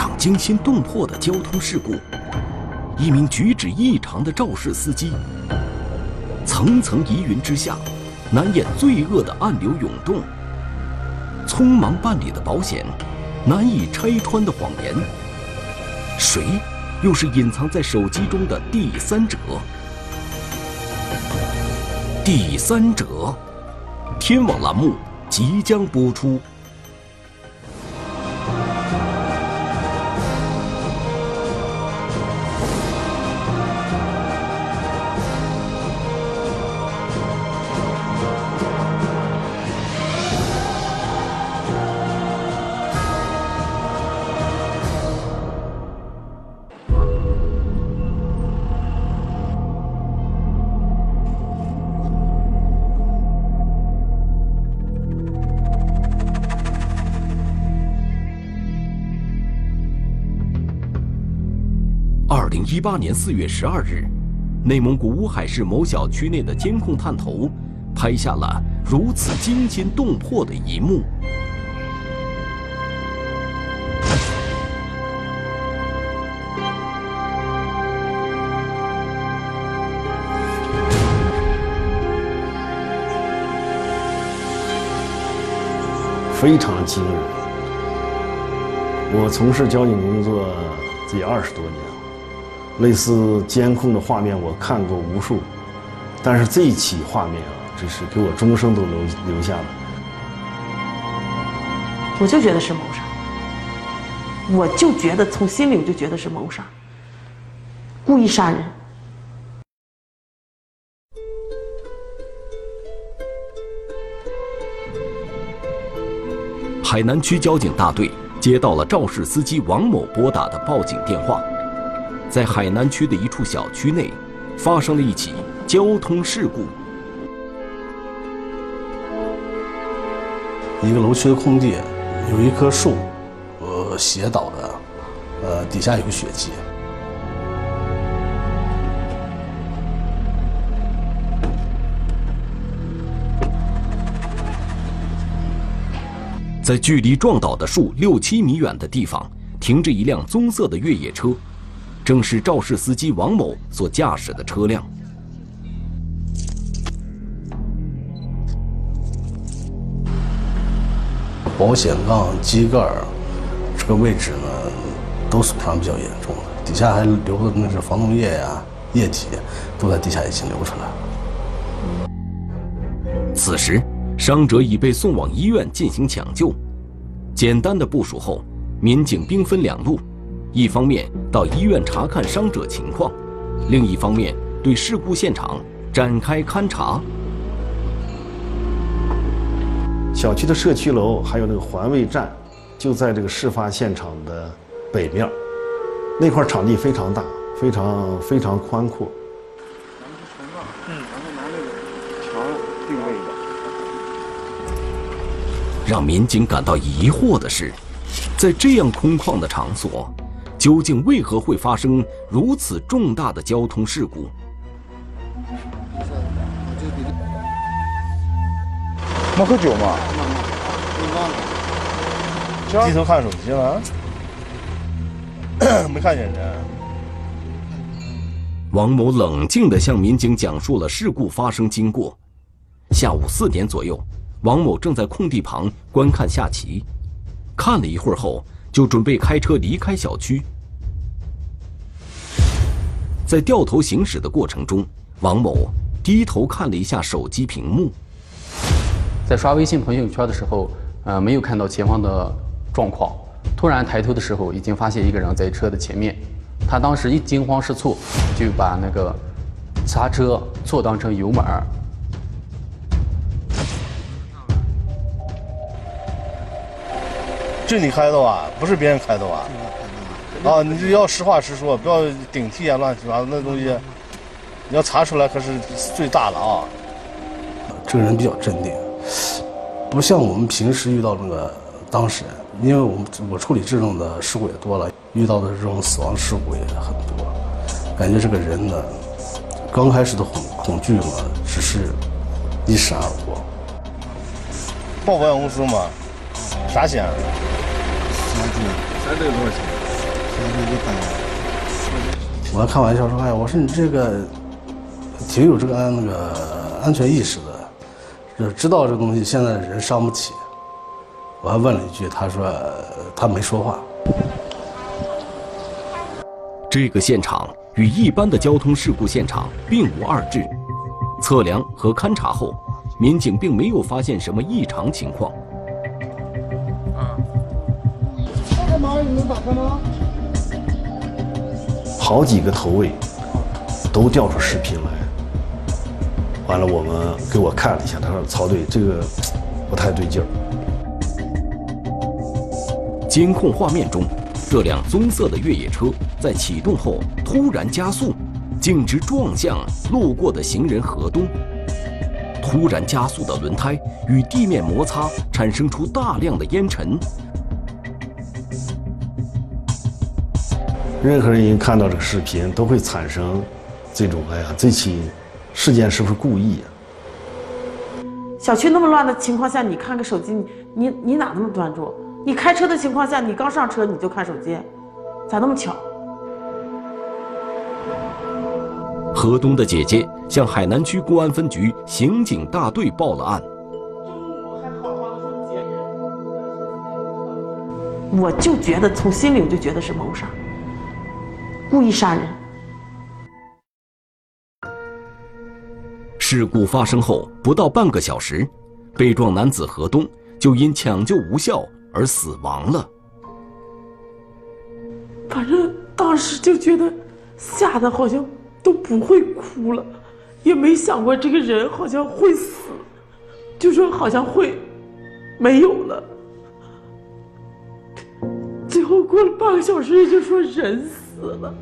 场惊心动魄的交通事故，一名举止异常的肇事司机，层层疑云之下，难掩罪恶的暗流涌动。匆忙办理的保险，难以拆穿的谎言，谁又是隐藏在手机中的第三者？第三者，天网栏目即将播出。零一八年四月十二日，内蒙古乌海市某小区内的监控探头拍下了如此惊心动魄的一幕。非常惊人。我从事交警工作得二十多年，类似监控的画面我看过无数，但是这一起画面啊，真是给我终生都留留下了。我就觉得是谋杀，我就觉得从心里我就觉得是谋杀，故意杀人。海南区交警大队接到了肇事司机王某拨打的报警电话，在海南区的一处小区内，发生了一起交通事故。一个楼区的空地，有一棵树，呃，斜倒的，呃，底下有个血迹。在距离撞倒的树六七米远的地方，停着一辆棕色的越野车，正是肇事司机王某所驾驶的车辆。保险杠、机盖儿这个位置呢，都损伤比较严重了，底下还流的那是防冻液呀、液体，都在地下已经流出来了。此时，伤者已被送往医院进行抢救。简单的部署后，民警兵分两路：一方面到医院查看伤者情况，另一方面对事故现场展开勘查。小区的社区楼还有那个环卫站，就在这个事发现场的北面，那块场地非常大，非常非常宽阔。嗯，然后拿那个墙定位的。让民警感到疑惑的是，在这样空旷的场所，究竟为何会发生如此重大的交通事故？没喝酒吗？低头看手机了，没看见人。王某冷静地向民警讲述了事故发生经过。下午四点左右，王某正在空地旁观看下棋，看了一会儿后，就准备开车离开小区。在掉头行驶的过程中，王某低头看了一下手机屏幕。在刷微信朋友圈的时候，呃，没有看到前方的状况。突然抬头的时候，已经发现一个人在车的前面。他当时一惊慌失措，就把那个刹车错当成油门儿。这你开的吧？不是别人开的吧？啊，你就要实话实说，不要顶替啊，乱七八糟那东西，你要查出来可是最大的啊。这个人比较镇定，不像我们平时遇到那个当事人，因为我们我处理这种的事故也多了，遇到的这种死亡事故也很多，感觉这个人呢，刚开始的恐恐惧嘛，只是一闪而过。报保险公司嘛？啥险？咱这个多少钱？三千一百我还开玩笑说：“哎，我说你这个挺有这个那个安全意识的，就知道这东西现在人伤不起。”我还问了一句，他说他没说话。这个现场与一般的交通事故现场并无二致，测量和勘查后，民警并没有发现什么异常情况。你能打开吗？好几个头位都调出视频来，完了我们给我看了一下，他说曹队这个不太对劲儿。监控画面中，这辆棕色的越野车在启动后突然加速，径直撞向路过的行人河东。突然加速的轮胎与地面摩擦，产生出大量的烟尘。任何人一看到这个视频，都会产生这种“哎呀，这起事件是不是故意啊？”小区那么乱的情况下，你看个手机，你你你哪那么专注？你开车的情况下，你刚上车你就看手机，咋那么巧？河东的姐姐向海南区公安分局刑警大队报了案。我就觉得从心里我就觉得是谋杀，故意杀人。事故发生后不到半个小时，被撞男子何东就因抢救无效而死亡了。反正当时就觉得吓得好像都不会哭了，也没想过这个人好像会死，就说好像会没有了。最后过了半个小时，就说人死了。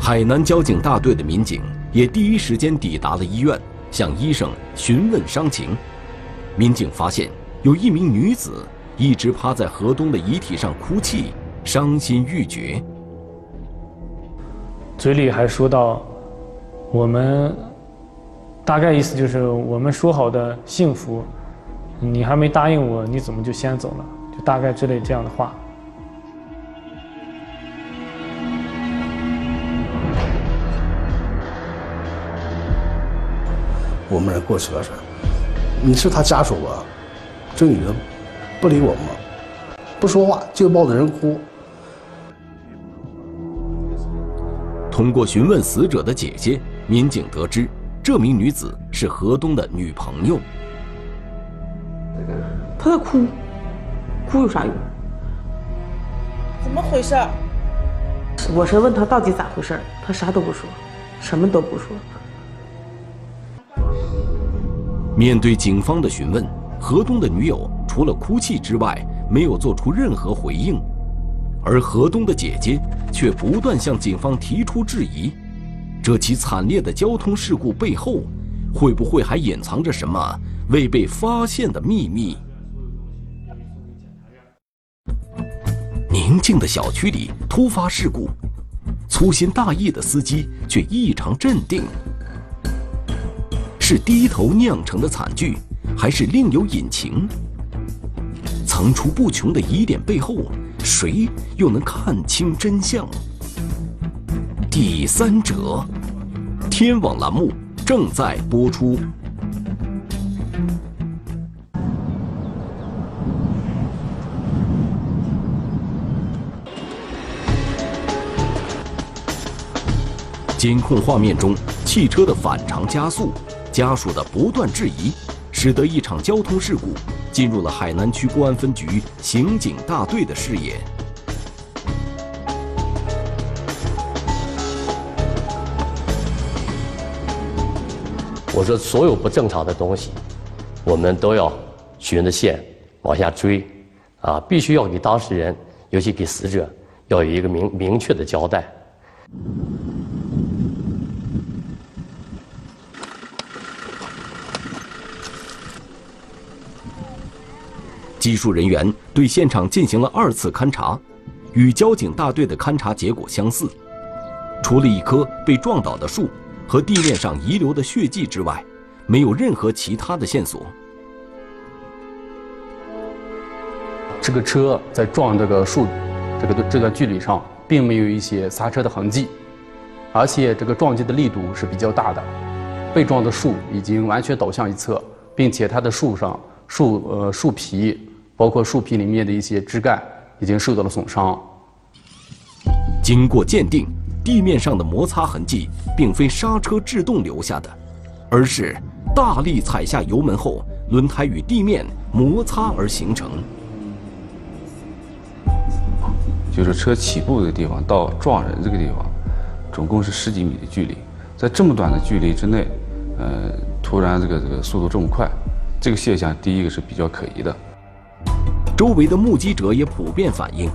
海南交警大队的民警也第一时间抵达了医院，向医生询问伤情。民警发现有一名女子一直趴在河东的遗体上哭泣，伤心欲绝，嘴里还说到：“我们大概意思就是我们说好的幸福。”你还没答应我，你怎么就先走了？就大概之类这样的话。我们人过去了说：“你是他家属吧？”这女的不理我们，不说话，就抱着人哭。通过询问死者的姐姐，民警得知，这名女子是何东的女朋友。她在哭，哭有啥用？怎么回事？我是问她到底咋回事，她啥都不说，什么都不说。面对警方的询问，何东的女友除了哭泣之外，没有做出任何回应，而何东的姐姐却不断向警方提出质疑。这起惨烈的交通事故背后，会不会还隐藏着什么未被发现的秘密？宁静的小区里突发事故，粗心大意的司机却异常镇定。是低头酿成的惨剧，还是另有隐情？层出不穷的疑点背后，谁又能看清真相？第三者，天网栏目正在播出。监控画面中，汽车的反常加速，家属的不断质疑，使得一场交通事故进入了海南区公安分局刑警大队的视野。我说，所有不正常的东西，我们都要循着线往下追，啊，必须要给当事人，尤其给死者，要有一个明明确的交代。技术人员对现场进行了二次勘查，与交警大队的勘查结果相似。除了一棵被撞倒的树和地面上遗留的血迹之外，没有任何其他的线索。这个车在撞这个树这个这段距离上，并没有一些刹车的痕迹，而且这个撞击的力度是比较大的，被撞的树已经完全倒向一侧，并且它的树上树呃树皮，包括树皮里面的一些枝干已经受到了损伤。经过鉴定，地面上的摩擦痕迹并非刹车制动留下的，而是大力踩下油门后，轮胎与地面摩擦而形成。就是车起步这个地方到撞人这个地方，总共是十几米的距离，在这么短的距离之内，呃，突然这个这个速度这么快，这个现象第一个是比较可疑的。周围的目击者也普遍反映，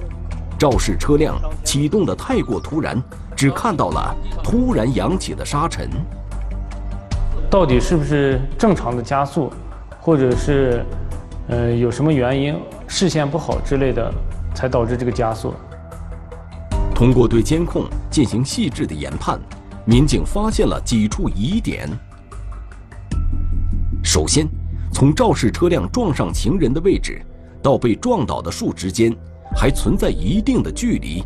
肇事车辆启动的太过突然，只看到了突然扬起的沙尘。到底是不是正常的加速，或者是呃有什么原因，视线不好之类的，才导致这个加速？通过对监控进行细致的研判，民警发现了几处疑点。首先，从肇事车辆撞上行人的位置到被撞倒的树之间，还存在一定的距离。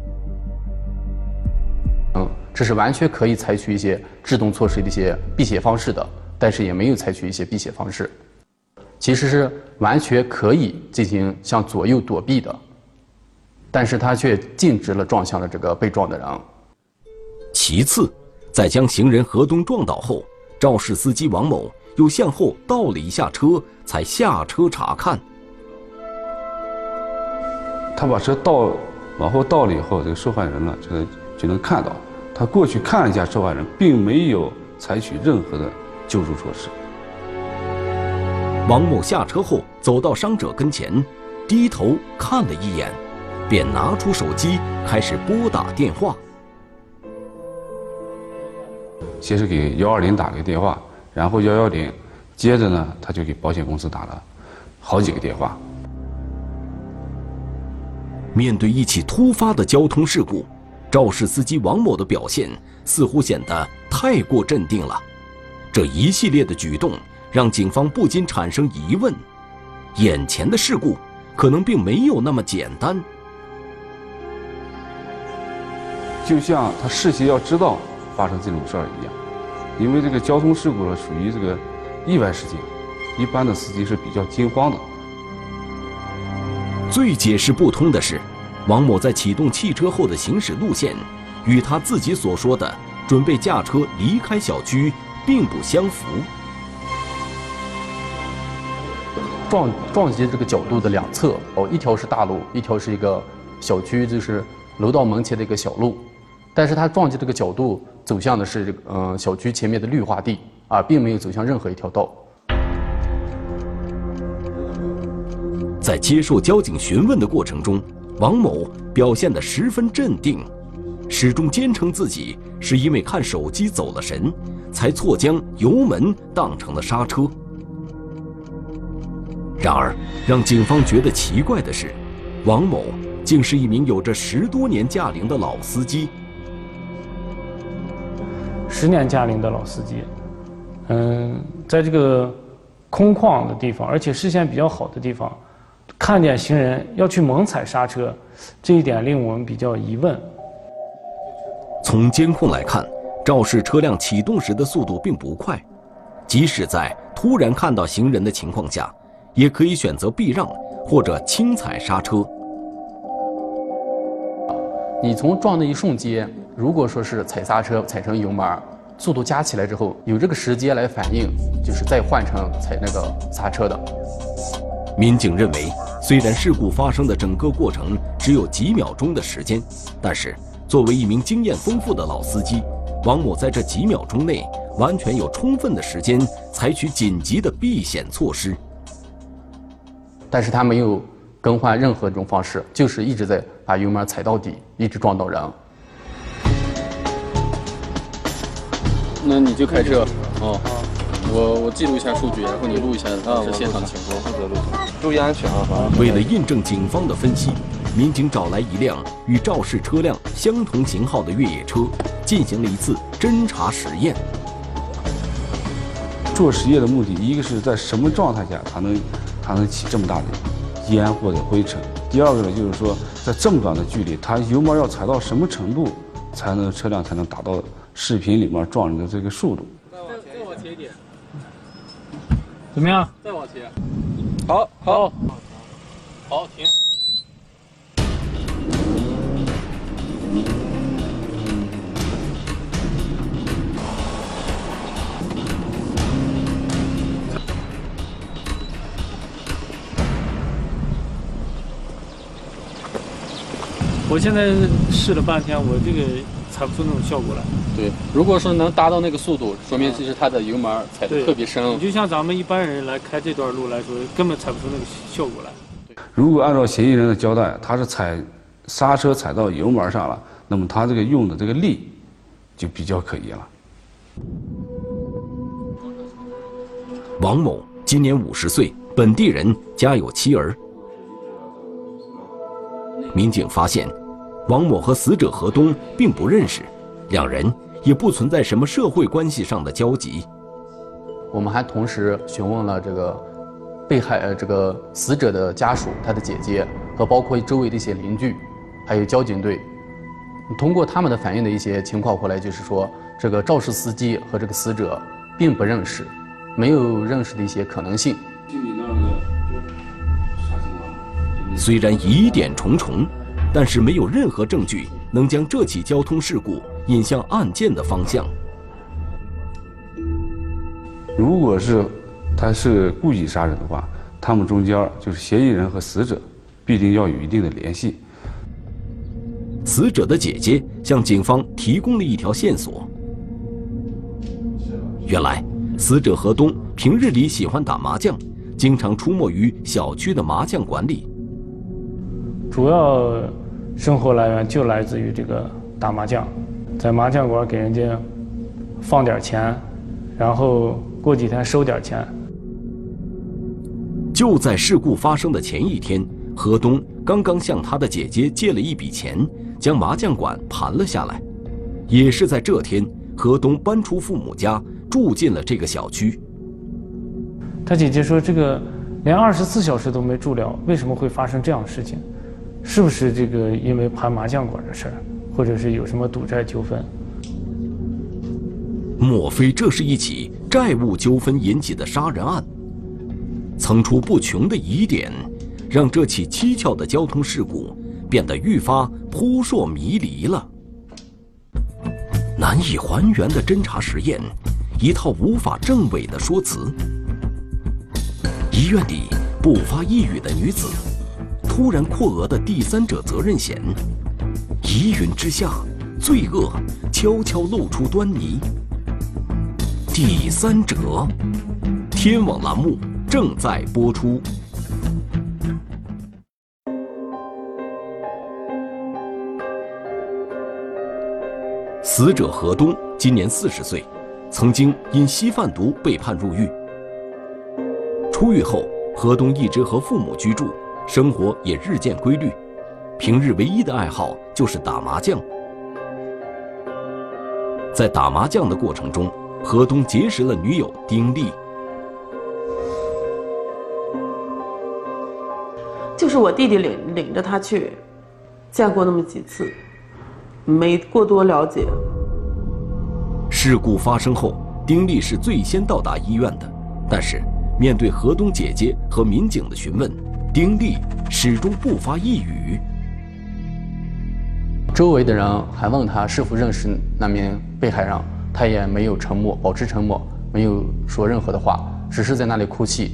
嗯，这是完全可以采取一些制动措施的一些避险方式的，但是也没有采取一些避险方式，其实是完全可以进行向左右躲避的。但是他却径直了撞向了这个被撞的人。其次，在将行人何东撞倒后，肇事司机王某又向后倒了一下车，才下车查看。他把车倒往后倒了以后，这个受害人呢就就能看到，他过去看了一下受害人，并没有采取任何的救助措施。王某下车后走到伤者跟前，低头看了一眼。便拿出手机开始拨打电话。先是给幺二零打了个电话，然后幺幺零，接着呢，他就给保险公司打了好几个电话。面对一起突发的交通事故，肇事司机王某的表现似乎显得太过镇定了。这一系列的举动让警方不禁产生疑问：眼前的事故可能并没有那么简单。就像他事先要知道发生这种事儿一样，因为这个交通事故呢属于这个意外事件，一般的司机是比较惊慌的。最解释不通的是，王某在启动汽车后的行驶路线，与他自己所说的准备驾车离开小区并不相符。撞撞击这个角度的两侧哦，一条是大路，一条是一个小区，就是楼道门前的一个小路。但是他撞击这个角度走向的是这个嗯小区前面的绿化地啊，并没有走向任何一条道。在接受交警询问的过程中，王某表现得十分镇定，始终坚称自己是因为看手机走了神，才错将油门当成了刹车。然而，让警方觉得奇怪的是，王某竟是一名有着十多年驾龄的老司机。十年驾龄的老司机，嗯，在这个空旷的地方，而且视线比较好的地方，看见行人要去猛踩刹车，这一点令我们比较疑问。从监控来看，肇事车辆启动时的速度并不快，即使在突然看到行人的情况下，也可以选择避让或者轻踩刹车。你从撞的一瞬间，如果说是踩刹车踩成油门。速度加起来之后，有这个时间来反应，就是再换成踩那个刹车的。民警认为，虽然事故发生的整个过程只有几秒钟的时间，但是作为一名经验丰富的老司机，王某在这几秒钟内完全有充分的时间采取紧急的避险措施。但是他没有更换任何一种方式，就是一直在把油门踩到底，一直撞到人。那你就开车，哦，我我记录一下数据，然后你录一下当时现场情况，负责录，注意安全啊！为了印证警方的分析，民警找来一辆与肇事车辆相同型号的越野车，进行了一次侦查实验。做实验的目的，一个是在什么状态下它能它能起这么大的烟或者灰尘；第二个呢，就是说在这么短的距离，它油门要踩到什么程度，才能车辆才能达到视频里面撞人的这个速度？怎么样？再往前。好，好，好，停。我现在试了半天，我这个踩不出那种效果来。对，如果说能达到那个速度，说明其实它的油门踩的特别深。你就像咱们一般人来开这段路来说，根本踩不出那个效果来。如果按照嫌疑人的交代，他是踩刹车踩到油门上了，那么他这个用的这个力就比较可疑了。王某今年五十岁，本地人，家有妻儿。民警发现，王某和死者何东并不认识，两人也不存在什么社会关系上的交集。我们还同时询问了这个被害呃这个死者的家属、他的姐姐和包括周围的一些邻居，还有交警队。通过他们的反映的一些情况回来，就是说这个肇事司机和这个死者并不认识，没有认识的一些可能性。虽然疑点重重，但是没有任何证据能将这起交通事故引向案件的方向。如果是他是故意杀人的话，他们中间就是嫌疑人和死者必定要有一定的联系。死者的姐姐向警方提供了一条线索：原来，死者何东平日里喜欢打麻将，经常出没于小区的麻将馆里。主要生活来源就来自于这个打麻将，在麻将馆给人家放点钱，然后过几天收点钱。就在事故发生的前一天，何东刚刚向他的姐姐借了一笔钱，将麻将馆盘了下来。也是在这天，何东搬出父母家，住进了这个小区。他姐姐说：“这个连二十四小时都没住了，为什么会发生这样的事情？”是不是这个因为盘麻将馆的事儿，或者是有什么赌债纠纷？莫非这是一起债务纠纷引起的杀人案？层出不穷的疑点，让这起蹊跷的交通事故变得愈发扑朔迷离了。难以还原的侦查实验，一套无法证伪的说辞。医院里不发一语的女子。突然扩额的第三者责任险，疑云之下，罪恶悄悄露出端倪。第三者，天网栏目正在播出。死者何东今年四十岁，曾经因吸贩毒被判入狱。出狱后，何东一直和父母居住。生活也日渐规律，平日唯一的爱好就是打麻将。在打麻将的过程中，何东结识了女友丁丽。就是我弟弟领领着他去，见过那么几次，没过多了解。事故发生后，丁丽是最先到达医院的，但是面对何东姐姐和民警的询问。丁力始终不发一语。周围的人还问他是否认识那名被害人，他也没有沉默，保持沉默，没有说任何的话，只是在那里哭泣。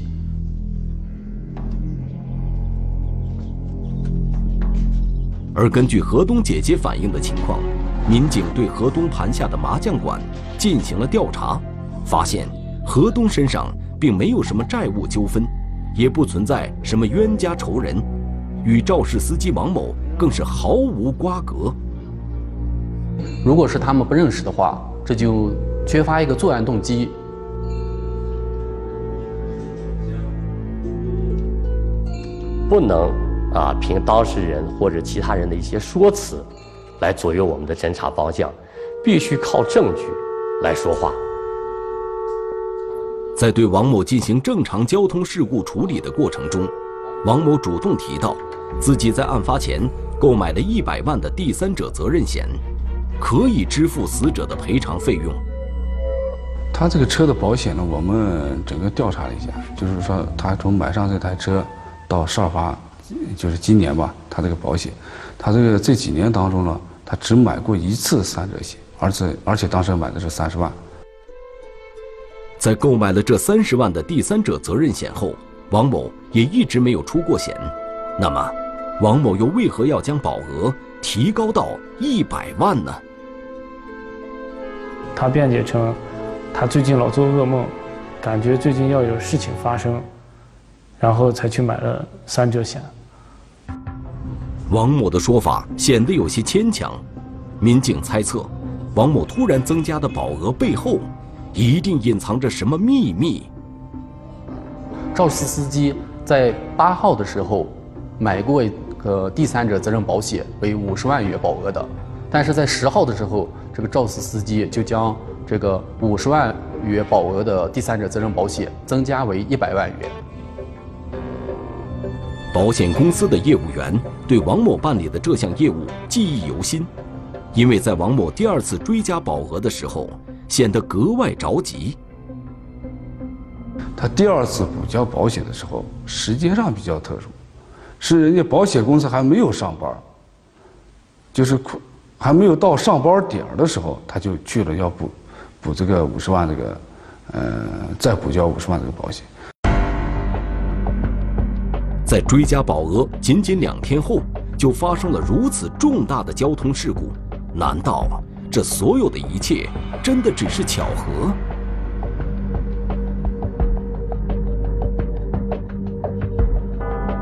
而根据河东姐姐反映的情况，民警对河东盘下的麻将馆进行了调查，发现河东身上并没有什么债务纠纷。也不存在什么冤家仇人，与肇事司机王某更是毫无瓜葛。如果是他们不认识的话，这就缺乏一个作案动机。不能啊，凭当事人或者其他人的一些说辞来左右我们的侦查方向，必须靠证据来说话。在对王某进行正常交通事故处理的过程中，王某主动提到，自己在案发前购买了一百万的第三者责任险，可以支付死者的赔偿费用。他这个车的保险呢，我们整个调查了一下，就是说他从买上这台车到事发，就是今年吧，他这个保险，他这个这几年当中呢，他只买过一次三者险，而且而且当时买的是三十万。在购买了这三十万的第三者责任险后，王某也一直没有出过险。那么，王某又为何要将保额提高到一百万呢？他辩解称。他最近老做噩梦，感觉最近要有事情发生，然后才去买了三者险。王某的说法显得有些牵强，民警猜测，王某突然增加的保额背后，一定隐藏着什么秘密。肇事司机在八号的时候买过一个第三者责任保险，为五十万元保额的，但是在十号的时候，这个肇事司机就将。这个五十万元保额的第三者责任保险增加为一百万元。保险公司的业务员对王某办理的这项业务记忆犹新，因为在王某第二次追加保额的时候，显得格外着急。他第二次补交保险的时候，时间上比较特殊，是人家保险公司还没有上班，就是还没有到上班点的时候，他就去了要补。补这个五十万，这个，呃，再补交五十万这个保险。在追加保额仅仅两天后，就发生了如此重大的交通事故，难道这所有的一切真的只是巧合？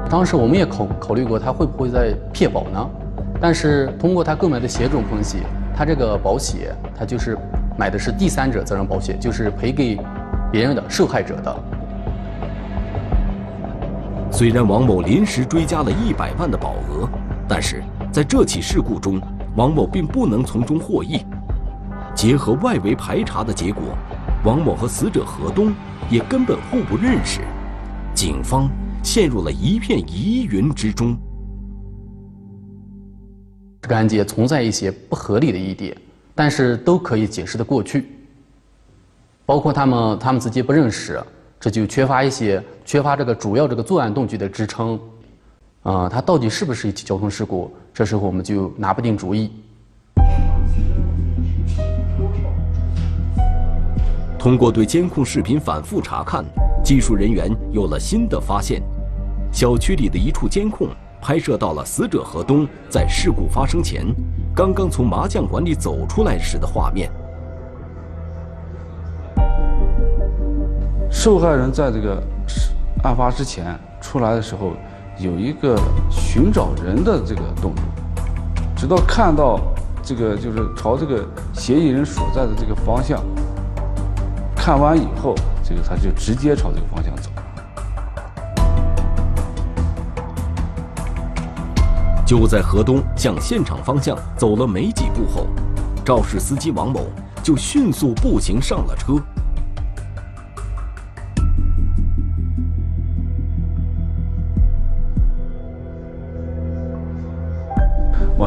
当时我们也考考虑过他会不会在骗保呢？但是通过他购买的险种分析，他这个保险，他就是。买的是第三者责任保险，就是赔给别人的受害者的。虽然王某临时追加了一百万的保额，但是在这起事故中，王某并不能从中获益。结合外围排查的结果，王某和死者何东也根本互不认识，警方陷入了一片疑云之中。这个案件存在一些不合理的疑点。但是都可以解释的过去，包括他们他们自己不认识，这就缺乏一些缺乏这个主要这个作案动机的支撑，啊，它到底是不是一起交通事故？这时候我们就拿不定主意。通过对监控视频反复查看，技术人员有了新的发现：小区里的一处监控拍摄到了死者何东在事故发生前。刚刚从麻将馆里走出来时的画面。受害人在这个案发之前出来的时候，有一个寻找人的这个动作，直到看到这个就是朝这个嫌疑人所在的这个方向看完以后，这个他就直接朝这个方向走。就在河东向现场方向走了没几步后，肇事司机王某就迅速步行上了车。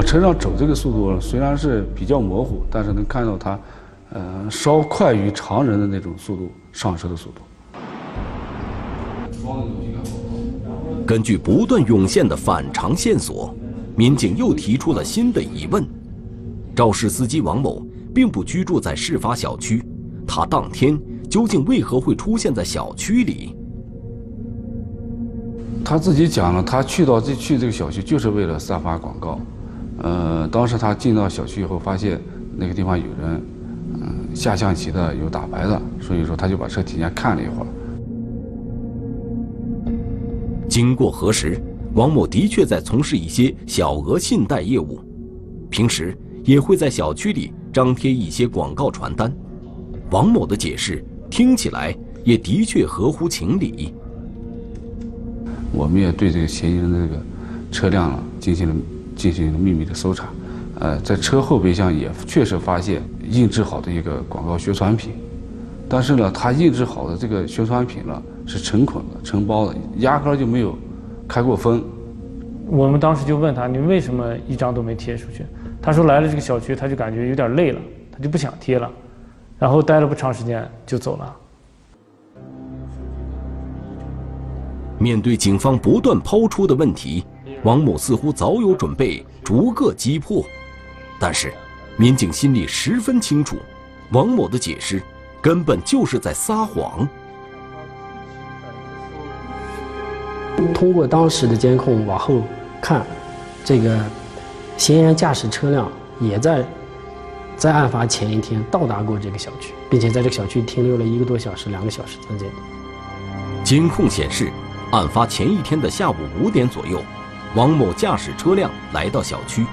往车上走这个速度虽然是比较模糊，但是能看到他，呃，稍快于常人的那种速度上车的速度。根据不断涌现的反常线索。民警又提出了新的疑问：肇事司机王某并不居住在事发小区，他当天究竟为何会出现在小区里？他自己讲了，他去到这去这个小区就是为了散发广告。呃，当时他进到小区以后，发现那个地方有人，嗯，下象棋的，有打牌的，所以说他就把车提前看了一会儿。经过核实。王某的确在从事一些小额信贷业务，平时也会在小区里张贴一些广告传单。王某的解释听起来也的确合乎情理。我们也对这个嫌疑人的这个车辆进行了进行了秘密的搜查，呃，在车后备箱也确实发现印制好的一个广告宣传品，但是呢，他印制好的这个宣传品呢是成捆的、成包的，压根儿就没有。开过封。我们当时就问他，你为什么一张都没贴出去？他说来了这个小区，他就感觉有点累了，他就不想贴了，然后待了不长时间就走了。面对警方不断抛出的问题，王某似乎早有准备，逐个击破。但是，民警心里十分清楚，王某的解释根本就是在撒谎。通过当时的监控往后看，这个嫌疑人驾驶车辆也在在案发前一天到达过这个小区，并且在这个小区停留了一个多小时、两个小时之间。监控显示。案发前一天的下午五点左右，王某驾驶车辆来到小区，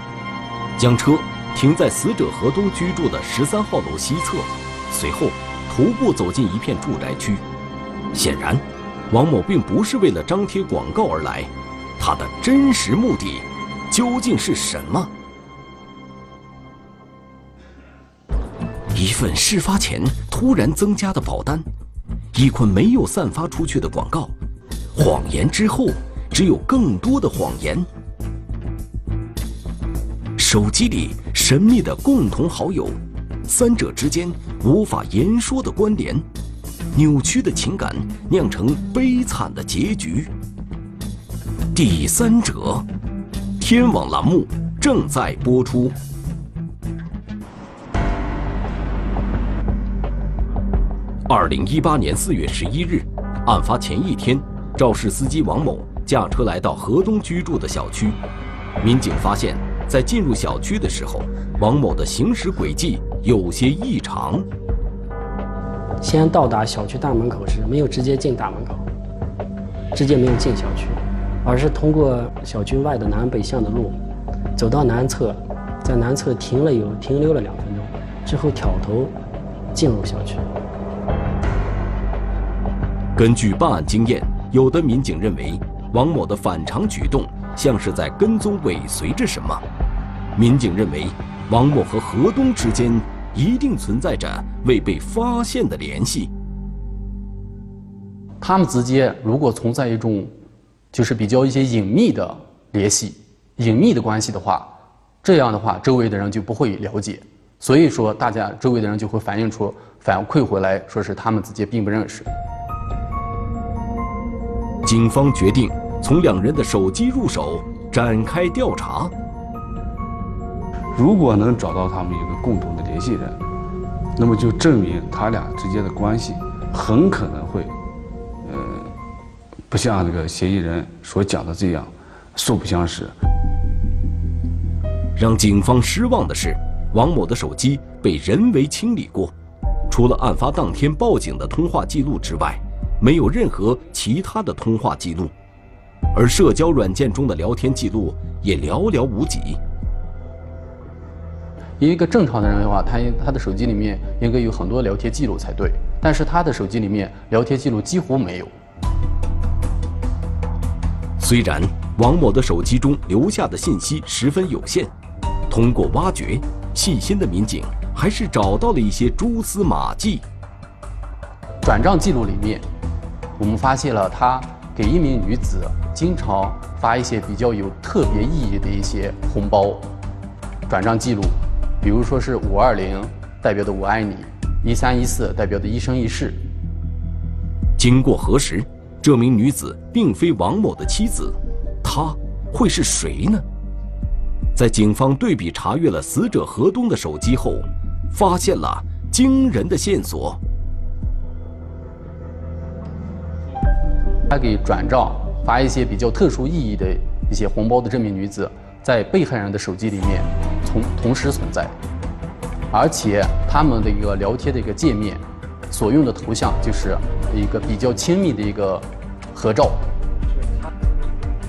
将车停在死者何东居住的十三号楼西侧，随后徒步走进一片住宅区。显然，王某并不是为了张贴广告而来，他的真实目的究竟是什么？一份事发前突然增加的保单，一捆没有散发出去的广告。谎言之后，只有更多的谎言。手机里神秘的共同好友，三者之间无法言说的关联，扭曲的情感酿成悲惨的结局。第三者，天网栏目正在播出。二零一八年四月十一日，案发前一天。肇事司机王某驾车来到河东居住的小区，民警发现，在进入小区的时候，王某的行驶轨迹有些异常。先到达小区大门口时，没有直接进大门口，直接没有进小区，而是通过小区外的南北向的路，走到南侧，在南侧停了有停留了两分钟，之后挑头进入小区。根据办案经验。有的民警认为，王某的反常举动像是在跟踪尾随着什么。民警认为，王某和何东之间一定存在着未被发现的联系。他们之间如果存在一种，就是比较一些隐秘的联系、隐秘的关系的话，这样的话，周围的人就不会了解。所以说，大家周围的人就会反映出反馈回来，说是他们之间并不认识。警方决定从两人的手机入手展开调查。如果能找到他们一个共同的联系人，那么就证明他俩之间的关系很可能会，呃，不像那个嫌疑人所讲的这样素不相识。让警方失望的是，王某的手机被人为清理过，除了案发当天报警的通话记录之外。没有任何其他的通话记录，而社交软件中的聊天记录也寥寥无几。一个正常的人的话，他他的手机里面应该有很多聊天记录才对，但是他的手机里面聊天记录几乎没有。虽然王某的手机中留下的信息十分有限，通过挖掘，细心的民警还是找到了一些蛛丝马迹。转账记录里面。我们发现了他给一名女子经常发一些比较有特别意义的一些红包转账记录，比如说是五二零代表的我爱你，一三一四代表的一生一世。经过核实，这名女子并非王某的妻子，她会是谁呢？在警方对比查阅了死者何东的手机后，发现了惊人的线索。他给转账发一些比较特殊意义的一些红包的这名女子，在被害人的手机里面同同时存在，而且他们的一个聊天的一个界面，所用的头像就是一个比较亲密的一个合照。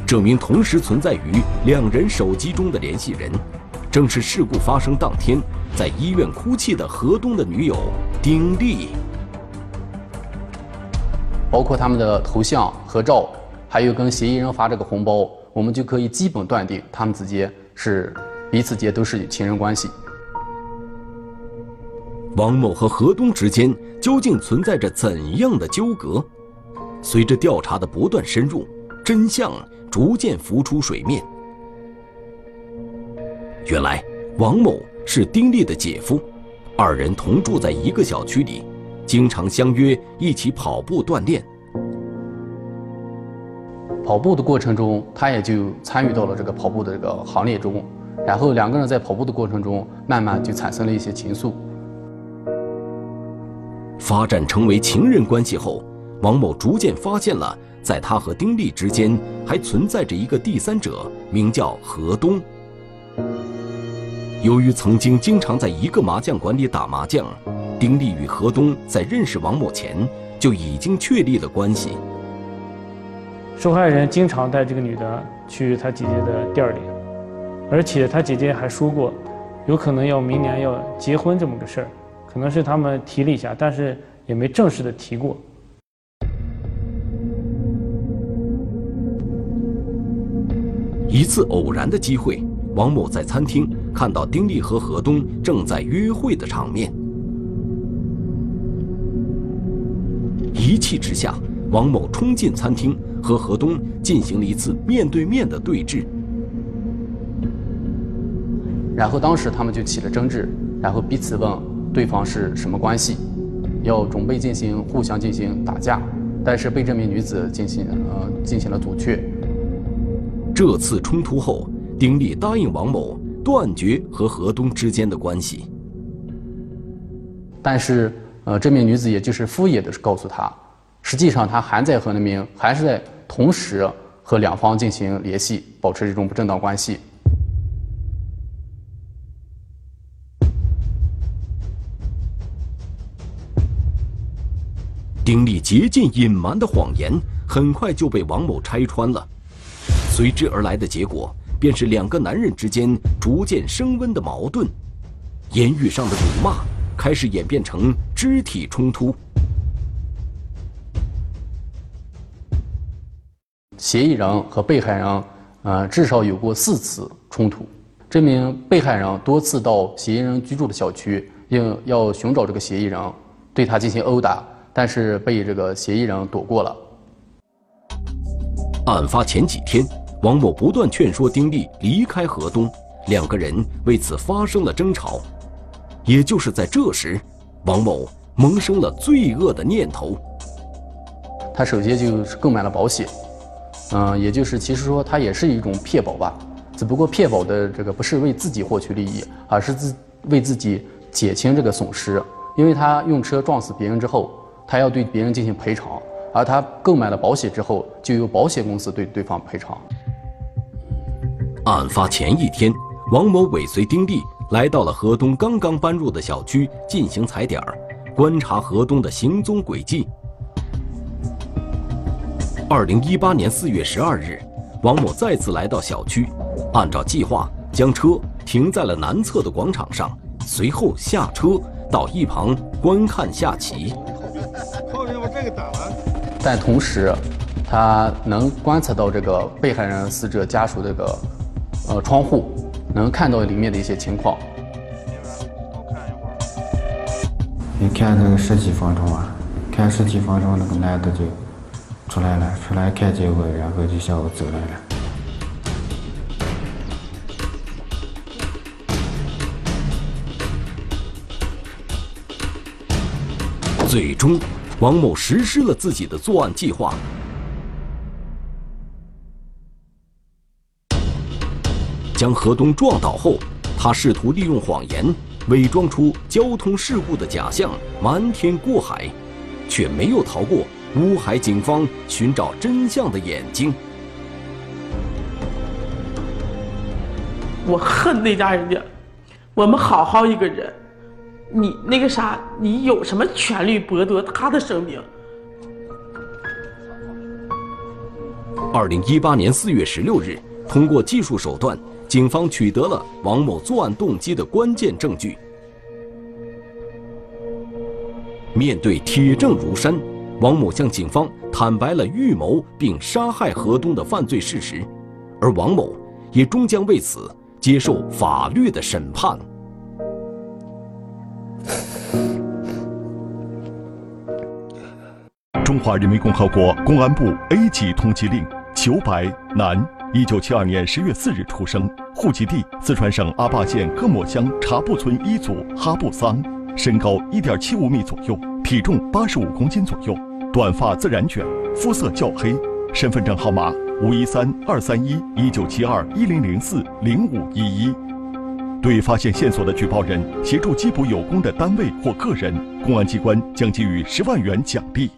这名同时存在于两人手机中的联系人，正是事故发生当天在医院哭泣的何东的女友丁丽。包括他们的头像、合照，还有跟嫌疑人发这个红包，我们就可以基本断定他们之间是彼此间都是情人关系。王某和何东之间究竟存在着怎样的纠葛？随着调查的不断深入，真相逐渐浮出水面。原来，王某是丁力的姐夫，二人同住在一个小区里，经常相约一起跑步锻炼。跑步的过程中，他也就参与到了这个跑步的这个行列中，然后两个人在跑步的过程中，慢慢就产生了一些情愫。发展成为情人关系后，王某逐渐发现了，在他和丁力之间还存在着一个第三者，名叫何东。由于曾经经常在一个麻将馆里打麻将，丁力与何东在认识王某前就已经确立了关系。受害人经常带这个女的去他姐姐的店里，而且他姐姐还说过，有可能要明年要结婚这么个事儿，可能是他们提了一下，但是也没正式的提过。一次偶然的机会，王某在餐厅看到丁力和何东正在约会的场面，一气之下，王某冲进餐厅。和何东进行了一次面对面的对峙，然后当时他们就起了争执，然后彼此问对方是什么关系，要准备进行互相进行打架，但是被这名女子进行呃进行了阻却。这次冲突后，丁力答应王某断绝和何东之间的关系，但是呃这名女子也就是敷衍的告诉他。实际上，他还在和那名还是在同时和两方进行联系，保持这种不正当关系。丁力竭尽隐瞒的谎言很快就被王某拆穿了，随之而来的结果便是两个男人之间逐渐升温的矛盾，言语上的辱骂开始演变成肢体冲突。嫌疑人和被害人，呃，至少有过四次冲突。这名被害人多次到嫌疑人居住的小区，要要寻找这个嫌疑人，对他进行殴打，但是被这个嫌疑人躲过了。案发前几天，王某不断劝说丁力离开河东，两个人为此发生了争吵。也就是在这时，王某萌生了罪恶的念头。他首先就是购买了保险。嗯，也就是其实说，它也是一种骗保吧，只不过骗保的这个不是为自己获取利益，而是自为自己减轻这个损失。因为他用车撞死别人之后，他要对别人进行赔偿，而他购买了保险之后，就由保险公司对对方赔偿。案发前一天，王某尾随丁力来到了河东刚刚搬入的小区进行踩点儿，观察河东的行踪轨迹。二零一八年四月十二日，王某再次来到小区，按照计划将车停在了南侧的广场上，随后下车到一旁观看下棋。后面把这个打完。但同时，他能观测到这个被害人死者家属这个呃窗户，能看到里面的一些情况。你看那个十几分钟啊，看十几分钟，那个男的就。出来了，出来看见我，然后就向我走来了。最终，王某实施了自己的作案计划。将何东撞倒后，他试图利用谎言伪装出交通事故的假象，瞒天过海，却没有逃过。乌海警方寻找真相的眼睛。我恨那家人家，我们好好一个人，你那个啥，你有什么权利剥夺他的生命？二零一八年四月十六日，通过技术手段，警方取得了王某作案动机的关键证据。面对铁证如山。王某向警方坦白了预谋并杀害何东的犯罪事实，而王某也终将为此接受法律的审判。中华人民共和国公安部 A 级通缉令。裘白，男，一九七二年十月四日出生，户籍地四川省阿坝县各莫乡茶布村一组哈布桑，身高一点七五米左右，体重八十五公斤左右，短发自然卷，肤色较黑，身份证号码五一三二三一一九七二一零零四零五一一。对发现线索的举报人协助缉捕有功的单位或个人，公安机关将给予十万元奖励。